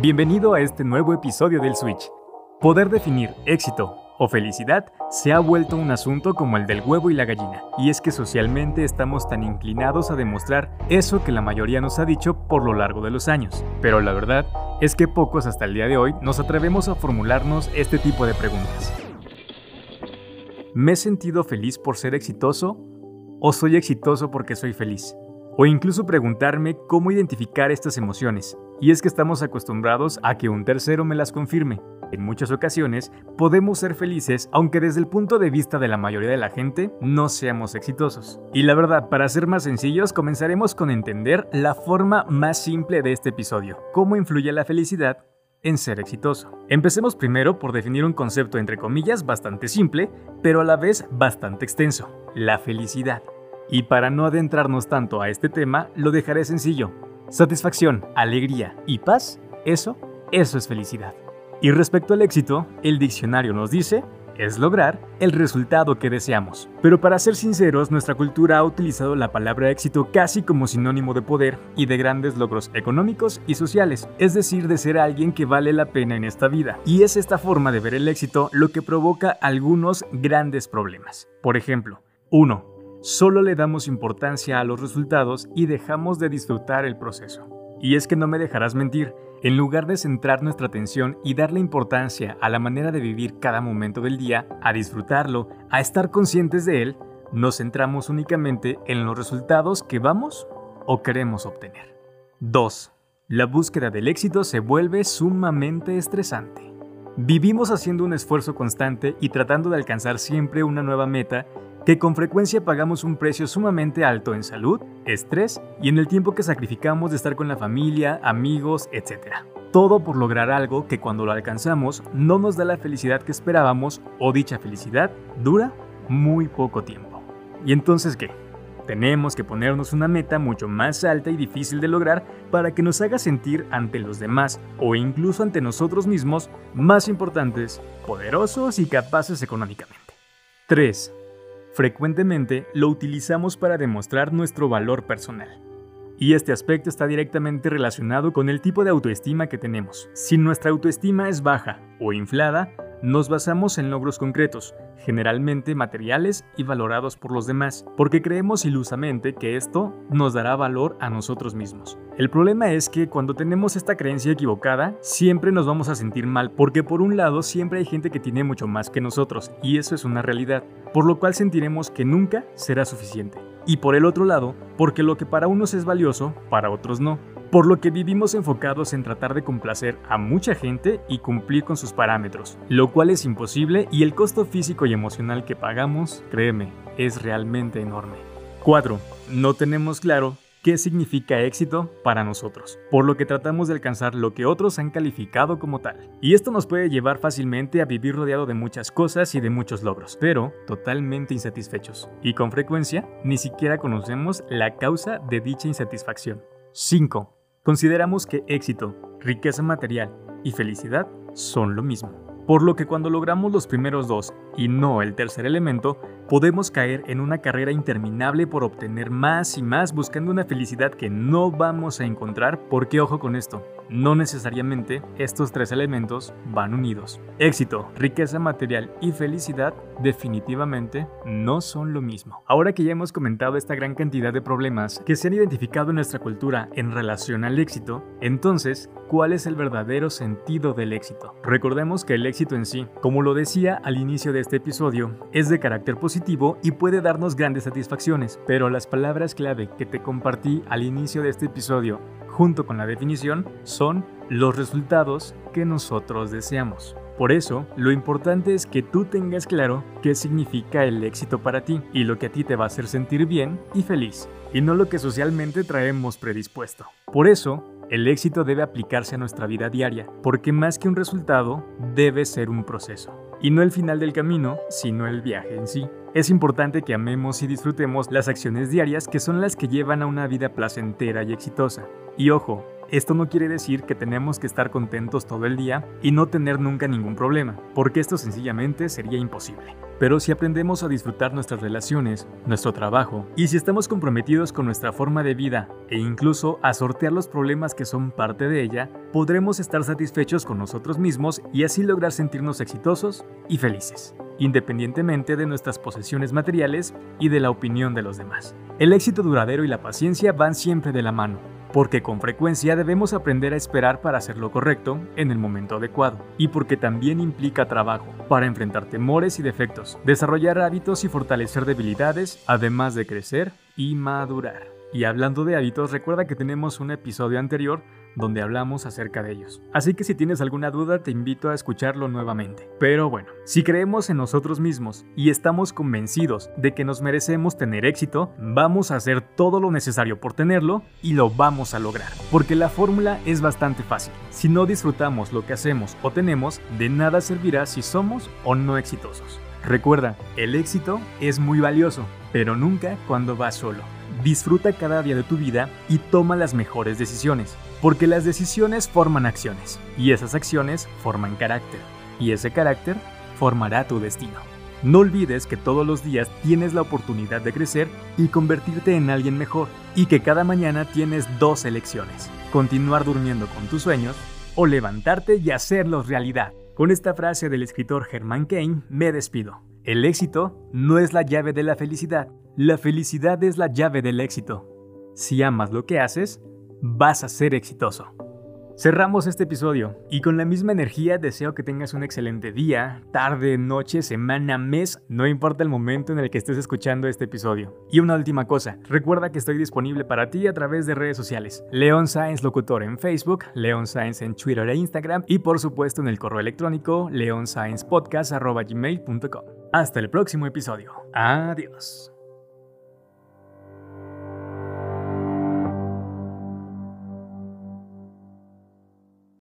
Bienvenido a este nuevo episodio del Switch. Poder definir éxito o felicidad se ha vuelto un asunto como el del huevo y la gallina, y es que socialmente estamos tan inclinados a demostrar eso que la mayoría nos ha dicho por lo largo de los años. Pero la verdad es que pocos hasta el día de hoy nos atrevemos a formularnos este tipo de preguntas. ¿Me he sentido feliz por ser exitoso? ¿O soy exitoso porque soy feliz? O incluso preguntarme cómo identificar estas emociones. Y es que estamos acostumbrados a que un tercero me las confirme. En muchas ocasiones podemos ser felices aunque desde el punto de vista de la mayoría de la gente no seamos exitosos. Y la verdad, para ser más sencillos, comenzaremos con entender la forma más simple de este episodio, cómo influye la felicidad en ser exitoso. Empecemos primero por definir un concepto entre comillas bastante simple, pero a la vez bastante extenso, la felicidad. Y para no adentrarnos tanto a este tema, lo dejaré sencillo. Satisfacción, alegría y paz, eso, eso es felicidad. Y respecto al éxito, el diccionario nos dice, es lograr el resultado que deseamos. Pero para ser sinceros, nuestra cultura ha utilizado la palabra éxito casi como sinónimo de poder y de grandes logros económicos y sociales, es decir, de ser alguien que vale la pena en esta vida. Y es esta forma de ver el éxito lo que provoca algunos grandes problemas. Por ejemplo, 1. Solo le damos importancia a los resultados y dejamos de disfrutar el proceso. Y es que no me dejarás mentir, en lugar de centrar nuestra atención y darle importancia a la manera de vivir cada momento del día, a disfrutarlo, a estar conscientes de él, nos centramos únicamente en los resultados que vamos o queremos obtener. 2. La búsqueda del éxito se vuelve sumamente estresante. Vivimos haciendo un esfuerzo constante y tratando de alcanzar siempre una nueva meta que con frecuencia pagamos un precio sumamente alto en salud, estrés y en el tiempo que sacrificamos de estar con la familia, amigos, etc. Todo por lograr algo que cuando lo alcanzamos no nos da la felicidad que esperábamos o dicha felicidad dura muy poco tiempo. ¿Y entonces qué? Tenemos que ponernos una meta mucho más alta y difícil de lograr para que nos haga sentir ante los demás o incluso ante nosotros mismos más importantes, poderosos y capaces económicamente. 3 frecuentemente lo utilizamos para demostrar nuestro valor personal. Y este aspecto está directamente relacionado con el tipo de autoestima que tenemos. Si nuestra autoestima es baja o inflada, nos basamos en logros concretos, generalmente materiales y valorados por los demás, porque creemos ilusamente que esto nos dará valor a nosotros mismos. El problema es que cuando tenemos esta creencia equivocada, siempre nos vamos a sentir mal, porque por un lado siempre hay gente que tiene mucho más que nosotros, y eso es una realidad, por lo cual sentiremos que nunca será suficiente. Y por el otro lado, porque lo que para unos es valioso, para otros no por lo que vivimos enfocados en tratar de complacer a mucha gente y cumplir con sus parámetros, lo cual es imposible y el costo físico y emocional que pagamos, créeme, es realmente enorme. 4. No tenemos claro qué significa éxito para nosotros, por lo que tratamos de alcanzar lo que otros han calificado como tal. Y esto nos puede llevar fácilmente a vivir rodeado de muchas cosas y de muchos logros, pero totalmente insatisfechos. Y con frecuencia ni siquiera conocemos la causa de dicha insatisfacción. 5. Consideramos que éxito, riqueza material y felicidad son lo mismo. Por lo que cuando logramos los primeros dos y no el tercer elemento, podemos caer en una carrera interminable por obtener más y más buscando una felicidad que no vamos a encontrar. Porque ojo con esto, no necesariamente estos tres elementos van unidos. Éxito, riqueza material y felicidad definitivamente no son lo mismo. Ahora que ya hemos comentado esta gran cantidad de problemas que se han identificado en nuestra cultura en relación al éxito, entonces, ¿cuál es el verdadero sentido del éxito? Recordemos que el éxito en sí, como lo decía al inicio de este episodio, es de carácter positivo y puede darnos grandes satisfacciones, pero las palabras clave que te compartí al inicio de este episodio junto con la definición, son los resultados que nosotros deseamos. Por eso, lo importante es que tú tengas claro qué significa el éxito para ti y lo que a ti te va a hacer sentir bien y feliz, y no lo que socialmente traemos predispuesto. Por eso, el éxito debe aplicarse a nuestra vida diaria, porque más que un resultado, debe ser un proceso. Y no el final del camino, sino el viaje en sí. Es importante que amemos y disfrutemos las acciones diarias que son las que llevan a una vida placentera y exitosa. Y ojo, esto no quiere decir que tenemos que estar contentos todo el día y no tener nunca ningún problema, porque esto sencillamente sería imposible. Pero si aprendemos a disfrutar nuestras relaciones, nuestro trabajo, y si estamos comprometidos con nuestra forma de vida e incluso a sortear los problemas que son parte de ella, podremos estar satisfechos con nosotros mismos y así lograr sentirnos exitosos y felices, independientemente de nuestras posesiones materiales y de la opinión de los demás. El éxito duradero y la paciencia van siempre de la mano, porque con frecuencia debemos aprender a esperar para hacer lo correcto en el momento adecuado, y porque también implica trabajo para enfrentar temores y defectos, desarrollar hábitos y fortalecer debilidades, además de crecer y madurar. Y hablando de hábitos, recuerda que tenemos un episodio anterior donde hablamos acerca de ellos. Así que si tienes alguna duda te invito a escucharlo nuevamente. Pero bueno, si creemos en nosotros mismos y estamos convencidos de que nos merecemos tener éxito, vamos a hacer todo lo necesario por tenerlo y lo vamos a lograr. Porque la fórmula es bastante fácil. Si no disfrutamos lo que hacemos o tenemos, de nada servirá si somos o no exitosos. Recuerda, el éxito es muy valioso, pero nunca cuando vas solo. Disfruta cada día de tu vida y toma las mejores decisiones. Porque las decisiones forman acciones, y esas acciones forman carácter, y ese carácter formará tu destino. No olvides que todos los días tienes la oportunidad de crecer y convertirte en alguien mejor, y que cada mañana tienes dos elecciones, continuar durmiendo con tus sueños o levantarte y hacerlos realidad. Con esta frase del escritor Herman Cain me despido. El éxito no es la llave de la felicidad, la felicidad es la llave del éxito. Si amas lo que haces, vas a ser exitoso. Cerramos este episodio y con la misma energía deseo que tengas un excelente día, tarde, noche, semana, mes, no importa el momento en el que estés escuchando este episodio. Y una última cosa, recuerda que estoy disponible para ti a través de redes sociales. Leon Science Locutor en Facebook, Leon Science en Twitter e Instagram y por supuesto en el correo electrónico leonsciencepodcast.gmail.com. Hasta el próximo episodio. Adiós.